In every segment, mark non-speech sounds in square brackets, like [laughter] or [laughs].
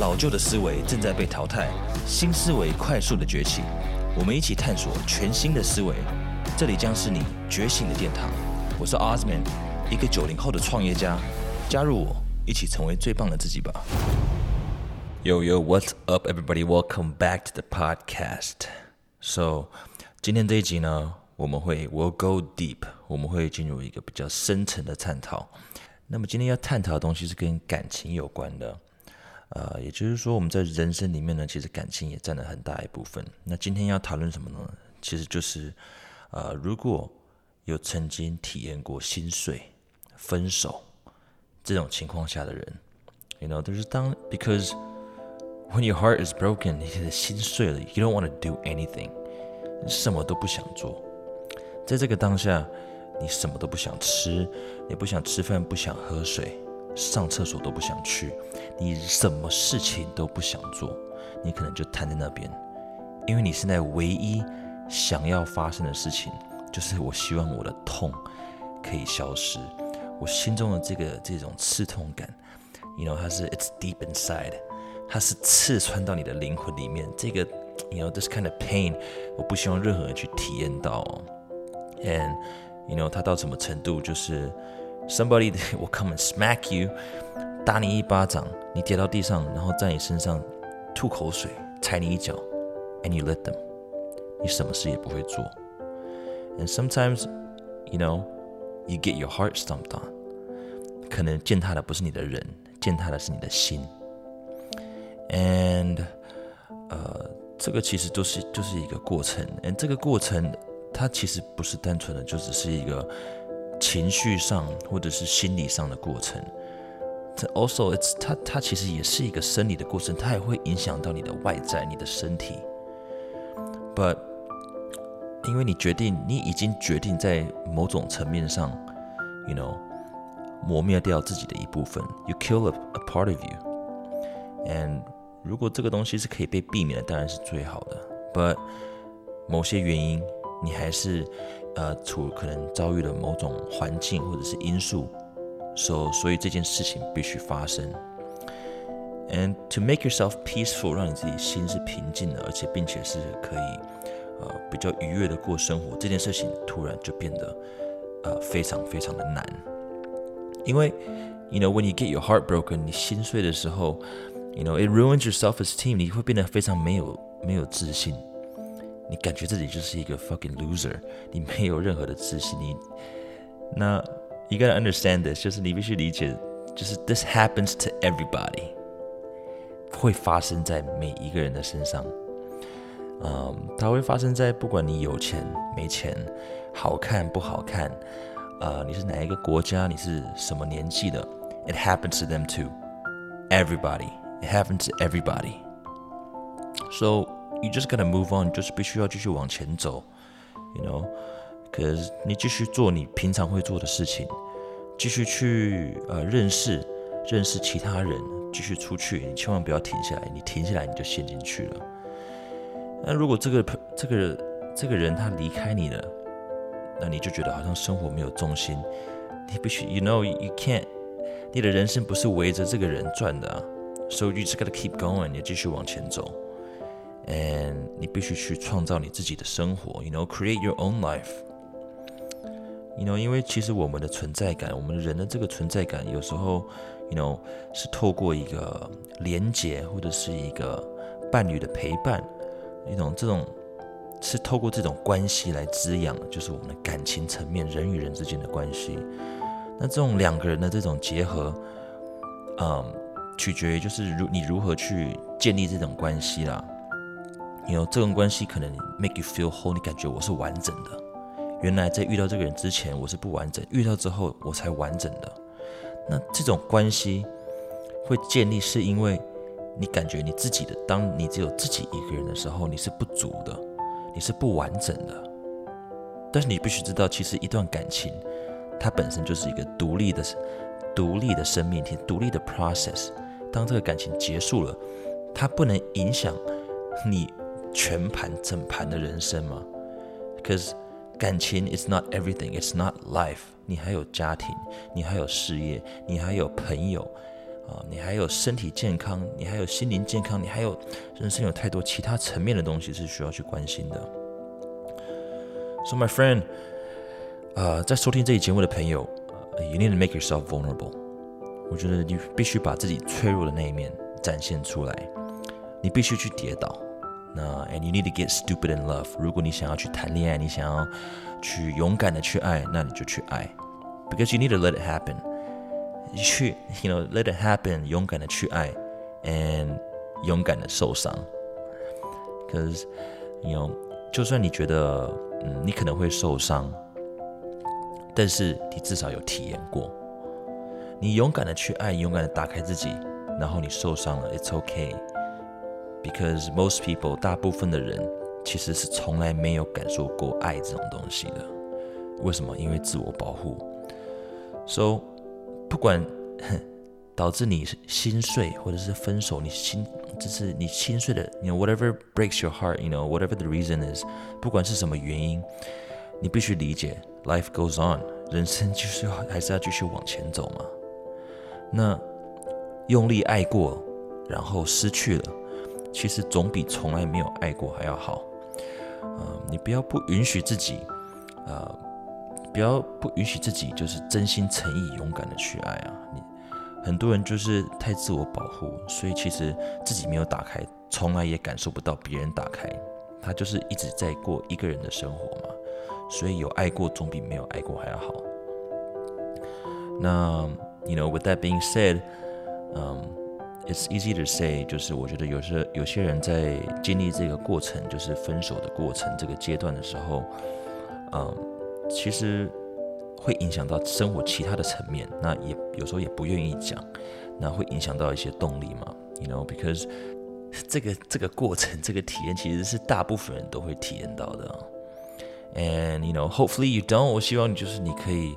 老旧的思维正在被淘汰，新思维快速的崛起。我们一起探索全新的思维，这里将是你觉醒的殿堂。我是 Osman，一个九零后的创业家。加入我，一起成为最棒的自己吧。Yo yo, what's up, everybody? Welcome back to the podcast. So，今天这一集呢，我们会 will go deep，我们会进入一个比较深层的探讨。那么今天要探讨的东西是跟感情有关的。呃，也就是说，我们在人生里面呢，其实感情也占了很大一部分。那今天要讨论什么呢？其实就是，呃，如果有曾经体验过心碎、分手这种情况下的人，you know，就是当 because when your heart is broken，你的心碎了，you don't want to do anything，你什么都不想做。在这个当下，你什么都不想吃，也不想吃饭，不想喝水。上厕所都不想去，你什么事情都不想做，你可能就瘫在那边，因为你现在唯一想要发生的事情，就是我希望我的痛可以消失，我心中的这个这种刺痛感，you know，它是 it's deep inside，它是刺穿到你的灵魂里面，这个 you know this kind of pain，我不希望任何人去体验到哦，and you know 它到什么程度就是。Somebody [laughs] will come and smack you，打你一巴掌，你跌到地上，然后在你身上吐口水，踩你一脚，and you let them，你什么事也不会做。And sometimes, you know, you get your heart stomped on，可能践踏的不是你的人，践踏的是你的心。And，呃，这个其实都是就是一个过程，and 这个过程它其实不是单纯的就只是一个。 情绪上或者是心理上的过程，这 also it's 它它其实也是一个生理的过程，它也会影响到你的外在，你的身体。But 因为你决定，你已经决定在某种层面上，you know，磨灭掉自己的一部分，you kill a a part of you。And 如果这个东西是可以被避免的，当然是最好的。But 某些原因，你还是。呃，处可能遭遇了某种环境或者是因素，所所以这件事情必须发生。And to make yourself peaceful，让你自己心是平静的，而且并且是可以呃比较愉悦的过生活，这件事情突然就变得呃非常非常的难。因为，you know when you get your heart broken，你心碎的时候，you know it ruins your self-esteem，你会变得非常没有没有自信。你感觉自己就是一个 fucking loser，你没有任何的自信。你那 you gotta understand this，就是你必须理解，就是 this happens to everybody，会发生在每一个人的身上。嗯，它会发生在不管你有钱没钱，好看不好看，呃，你是哪一个国家，你是什么年纪的，it happens to them too。Everybody, it happens to everybody. So you just gotta move on，就是必须要继续往前走，you know，可是你继续做你平常会做的事情，继续去呃认识认识其他人，继续出去，你千万不要停下来，你停下来你就陷进去了。那如果这个这个这个人他离开你了，那你就觉得好像生活没有重心，你必须，you know，you can't，你的人生不是围着这个人转的啊，so you just gotta keep going，你继续往前走。And 你必须去创造你自己的生活，you know create your own life。you know 因为其实我们的存在感，我们人的这个存在感，有时候，you know 是透过一个连结或者是一个伴侣的陪伴，一种这种是透过这种关系来滋养，就是我们的感情层面，人与人之间的关系。那这种两个人的这种结合，嗯，取决于就是如你如何去建立这种关系啦。有这种关系可能 make you feel whole，你感觉我是完整的。原来在遇到这个人之前我是不完整，遇到之后我才完整的。那这种关系会建立，是因为你感觉你自己的，当你只有自己一个人的时候，你是不足的，你是不完整的。但是你必须知道，其实一段感情它本身就是一个独立的、独立的生命体、独立的 process。当这个感情结束了，它不能影响你。全盘整盘的人生吗？Because 感情 is not everything, it's not life。你还有家庭，你还有事业，你还有朋友，啊，你还有身体健康，你还有心灵健康，你还有人生有太多其他层面的东西是需要去关心的。So my friend，呃，在收听这期节目的朋友，You need to make yourself vulnerable。我觉得你必须把自己脆弱的那一面展现出来，你必须去跌倒。那 And you need to get stupid in love。如果你想要去谈恋爱，你想要去勇敢的去爱，那你就去爱，because you need to let it happen。你去，you know let it happen，勇敢的去爱，and 勇敢的受伤，cause you know 就算你觉得嗯你可能会受伤，但是你至少有体验过，你勇敢的去爱，勇敢的打开自己，然后你受伤了，it's because most people 大部分的人其实是从来没有感受过爱这种东西的。为什么？因为自我保护。So 不管 [laughs] 导致你心碎或者是分手你心就是你心碎的 you know whatever breaks your heart you know whatever the reason is 不管是什么原因你必须理解。Life goes on 人生就是要还是要继续往前走嘛。那用力爱过然后失去了其实总比从来没有爱过还要好。嗯，你不要不允许自己，呃。不要不允许自己就是真心诚意勇敢的去爱啊！你很多人就是太自我保护，所以其实自己没有打开，从来也感受不到别人打开。他就是一直在过一个人的生活嘛，所以有爱过总比没有爱过还要好。那 you know with that being said，嗯，it's easy to say，就是我觉得有时候有些人在经历这个过程，就是分手的过程这个阶段的时候，嗯。其实会影响到生活其他的层面，那也有时候也不愿意讲，那会影响到一些动力嘛？You know，because [laughs] 这个这个过程这个体验其实是大部分人都会体验到的。And you know，hopefully you don't。我希望你就是你可以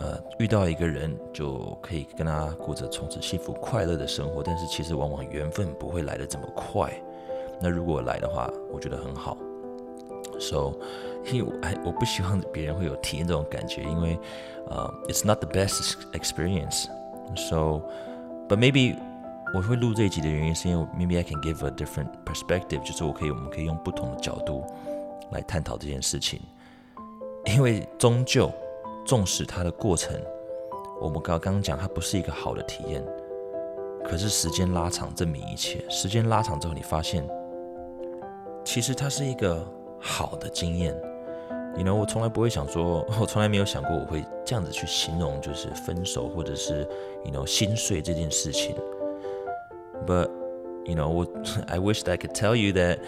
呃遇到一个人就可以跟他过着从此幸福快乐的生活，但是其实往往缘分不会来的这么快。那如果来的话，我觉得很好。So 因为我，我不希望别人会有体验这种感觉，因为呃，it's not the best experience。So，but maybe 我会录这一集的原因是因为 maybe I can give a different perspective，就是我可以我们可以用不同的角度来探讨这件事情。因为终究，纵使它的过程，我们刚刚讲它不是一个好的体验，可是时间拉长证明一切。时间拉长之后，你发现其实它是一个好的经验。你 know，我从来不会想说，我从来没有想过我会这样子去形容，就是分手或者是，you know，心碎这件事情。But you know，我 [laughs] I wish that I could tell you that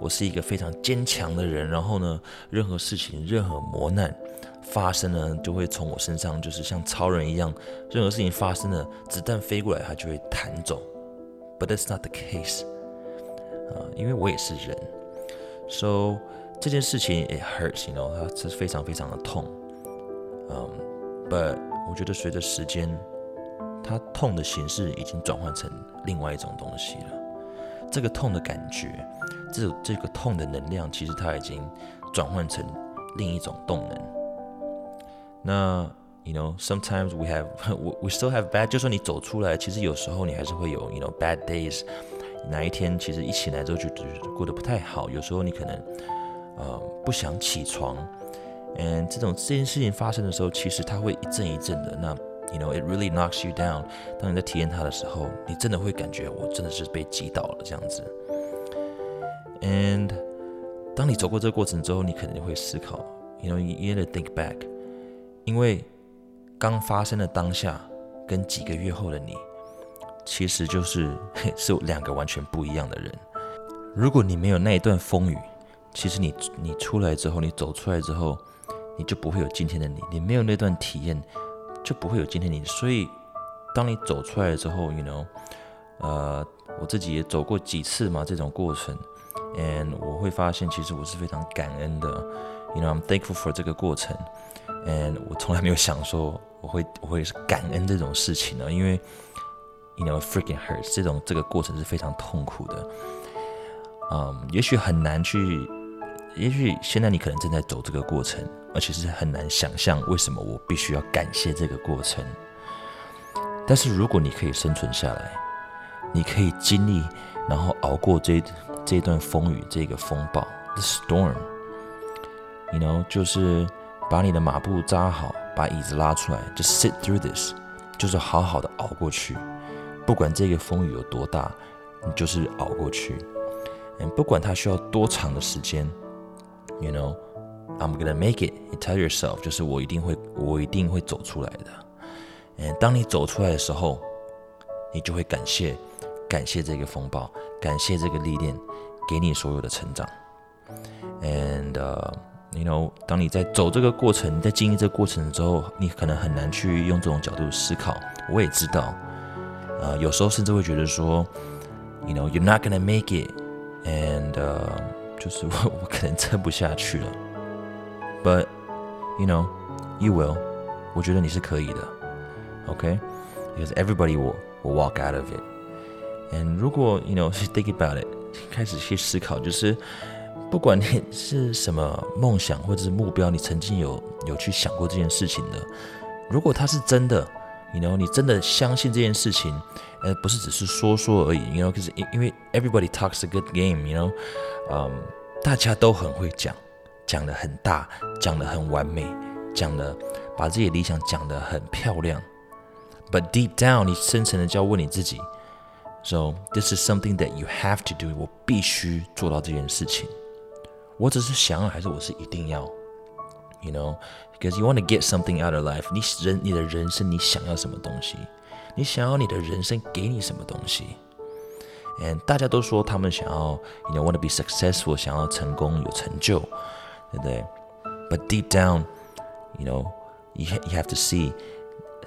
我是一个非常坚强的人。然后呢，任何事情、任何磨难发生呢，就会从我身上，就是像超人一样，任何事情发生了，子弹飞过来，它就会弹走。But that's not the case。啊，因为我也是人，so。这件事情 it hurts，you know，它是非常非常的痛，嗯，but 我觉得随着时间，它痛的形式已经转换成另外一种东西了。这个痛的感觉，这这个痛的能量，其实它已经转换成另一种动能。那 you know，sometimes we have，we [laughs] we still have bad，就算你走出来，其实有时候你还是会有 you know bad days。哪一天其实一起来之后就过得不太好，有时候你可能。呃，不想起床，嗯，这种这件事情发生的时候，其实它会一阵一阵的。那，you know，it really knocks you down。当你在体验它的时候，你真的会感觉我真的是被击倒了这样子。And 当你走过这个过程之后，你肯定会思考，you know，you need to think back，因为刚发生的当下跟几个月后的你，其实就是是两个完全不一样的人。如果你没有那一段风雨，其实你你出来之后，你走出来之后，你就不会有今天的你。你没有那段体验，就不会有今天你。所以，当你走出来之后，you know，呃，我自己也走过几次嘛这种过程，and 我会发现，其实我是非常感恩的。You know，I'm thankful for 这个过程，and 我从来没有想说我会我会是感恩这种事情呢，因为，you know，freaking hurts 这种这个过程是非常痛苦的。嗯，也许很难去。也许现在你可能正在走这个过程，而且是很难想象为什么我必须要感谢这个过程。但是如果你可以生存下来，你可以经历，然后熬过这这段风雨，这个风暴，the storm，you know，就是把你的马步扎好，把椅子拉出来，just sit through this，就是好好的熬过去，不管这个风雨有多大，你就是熬过去，嗯，不管它需要多长的时间，you know，I'm gonna make it. Tell yourself，就是我一定会，我一定会走出来的，嗯，当你走出来的时候，你就会感谢。感谢这个风暴，感谢这个历练，给你所有的成长。And you know，当你在走这个过程，在经历这个过程之后，你可能很难去用这种角度思考。我也知道，呃，有时候甚至会觉得说，you know，you're not gonna make it，and 就是我我可能撑不下去了。But you know，you will，我觉得你是可以的。OK，because everybody will will walk out of it。And，如果 you know think about it，开始去思考，就是不管你是什么梦想或者是目标，你曾经有有去想过这件事情的，如果它是真的，you know 你真的相信这件事情，呃，不是只是说说而已，you know，可是因因为 everybody talks a good game，you know，嗯，大家都很会讲，讲的很大，讲的很完美，讲的把自己的理想讲的很漂亮，but deep down，你深层的就要问你自己。So this is something that you have to do。我必须做到这件事情。我只是想要，还是我是一定要？You know, because you want to get something out of life。你人你的人生，你想要什么东西？你想要你的人生给你什么东西？And 大家都说他们想要，you know, want to be successful，想要成功有成就，对不对？But deep down, you know, you you have to see，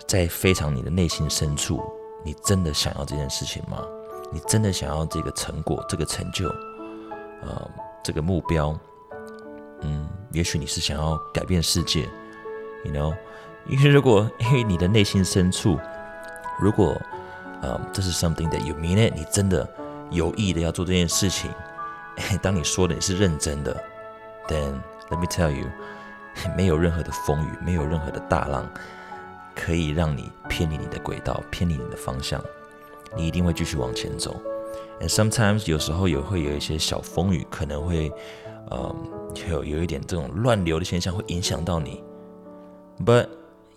在非常你的内心深处。你真的想要这件事情吗？你真的想要这个成果、这个成就，呃，这个目标？嗯，也许你是想要改变世界，you know？因为如果因为你的内心深处，如果呃这是 something that you mean it，你真的有意的要做这件事情，当你说的你是认真的，then let me tell you，[laughs] 没有任何的风雨，没有任何的大浪。可以让你偏离你的轨道，偏离你的方向，你一定会继续往前走。And sometimes 有时候也会有一些小风雨，可能会，呃，有有一点这种乱流的现象会影响到你。But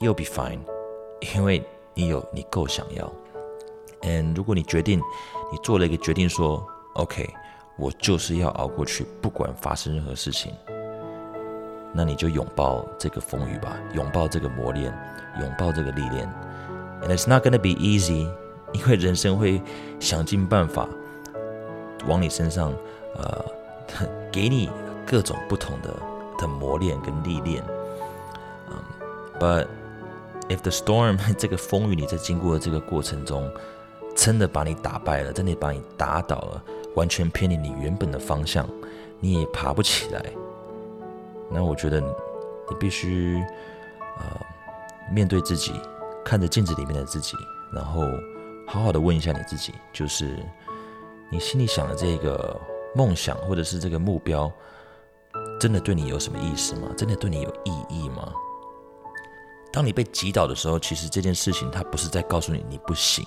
you'll be fine，[laughs] 因为你有你够想要。And 如果你决定，你做了一个决定说，OK，我就是要熬过去，不管发生任何事情。那你就拥抱这个风雨吧，拥抱这个磨练，拥抱这个历练。And it's not gonna be easy，[laughs] 因为人生会想尽办法往你身上，呃，[laughs] 给你各种不同的的磨练跟历练。，But if the storm [laughs] 这个风雨你在经过的这个过程中，真的把你打败了，真的把你打倒了，完全偏离你原本的方向，你也爬不起来。那我觉得你必须呃面对自己，看着镜子里面的自己，然后好好的问一下你自己，就是你心里想的这个梦想或者是这个目标，真的对你有什么意思吗？真的对你有意义吗？当你被击倒的时候，其实这件事情它不是在告诉你你不行，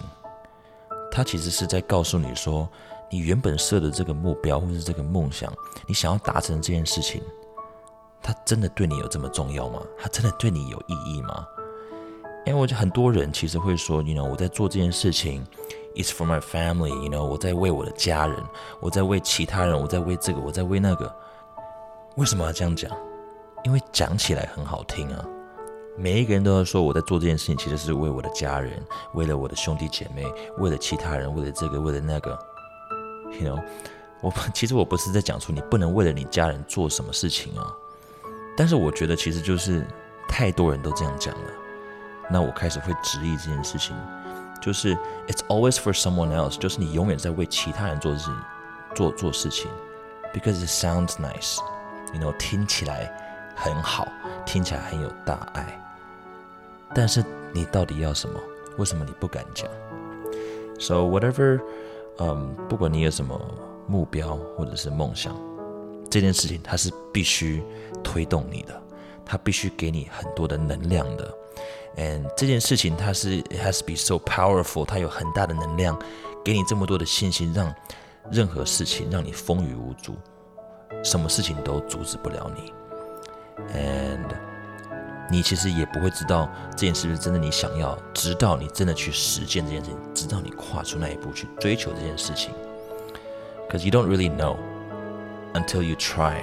它其实是在告诉你说，你原本设的这个目标或是这个梦想，你想要达成这件事情。它真的对你有这么重要吗？它真的对你有意义吗？因为我觉得很多人其实会说，you know，我在做这件事情，it's for my family，you know，我在为我的家人，我在为其他人，我在为这个，我在为那个。为什么要这样讲？因为讲起来很好听啊。每一个人都要说我在做这件事情，其实是为我的家人，为了我的兄弟姐妹，为了其他人，为了这个，为了那个。you know，我其实我不是在讲说你不能为了你家人做什么事情啊。但是我觉得，其实就是太多人都这样讲了，那我开始会质疑这件事情，就是 it's always for someone else，就是你永远在为其他人做事，做做事情，because it sounds nice，you know，听起来很好，听起来很有大爱，但是你到底要什么？为什么你不敢讲？So whatever，嗯，不管你有什么目标或者是梦想。这件事情它是必须推动你的，它必须给你很多的能量的，And 这件事情它是 has be so powerful，它有很大的能量，给你这么多的信心，让任何事情让你风雨无阻，什么事情都阻止不了你。And 你其实也不会知道这件事是真的你想要，直到你真的去实践这件事情，直到你跨出那一步去追求这件事情。Cause you don't really know until you try。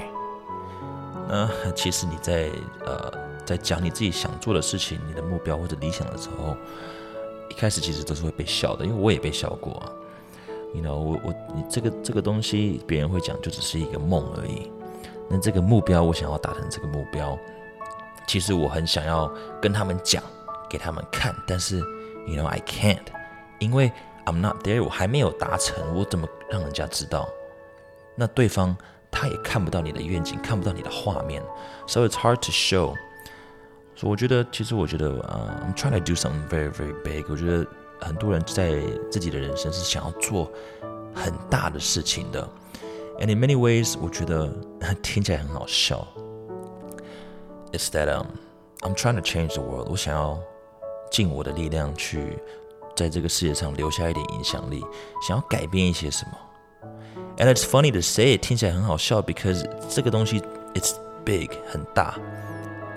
那其实你在呃在讲你自己想做的事情、你的目标或者理想的时候，一开始其实都是会被笑的，因为我也被笑过啊。You know，我我你这个这个东西，别人会讲就只是一个梦而已。那这个目标，我想要达成这个目标。其实我很想要跟他们讲，给他们看，但是，you know I can't，因为 I'm not there，我还没有达成，我怎么让人家知道？那对方他也看不到你的愿景，看不到你的画面，so it's hard to show。所以我觉得，其实我觉得，呃，I'm trying to do something very very big。我觉得很多人在自己的人生是想要做很大的事情的，and in many ways，我觉得 [laughs] 听起来很好笑。is that um I'm trying to change the world。我想要尽我的力量去在这个世界上留下一点影响力，想要改变一些什么。And it's funny to say，听起来很好笑，because 这个东西 it's big 很大，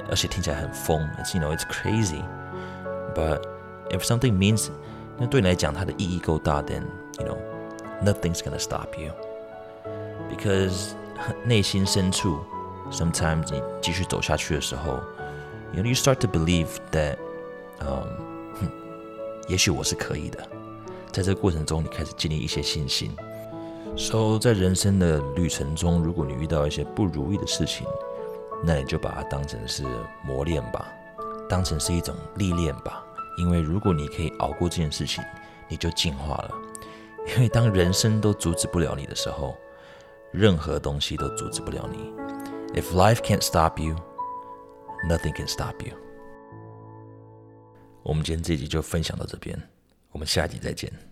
而且听起来很疯。It's you know it's crazy。But if something means 那对你来讲它的意义够大，then you know nothing's gonna stop you。Because [laughs] 内心深处。 Sometimes 你继续走下去的时候，you know you start to believe that，嗯，[laughs] 也许我是可以的。在这个过程中，你开始建立一些信心。So 在人生的旅程中，如果你遇到一些不如意的事情，那你就把它当成是磨练吧，当成是一种历练吧。因为如果你可以熬过这件事情，你就进化了。因为当人生都阻止不了你的时候，任何东西都阻止不了你。If life can't stop you, nothing can stop you. 我们今天这集就分享到这边，我们下集再见。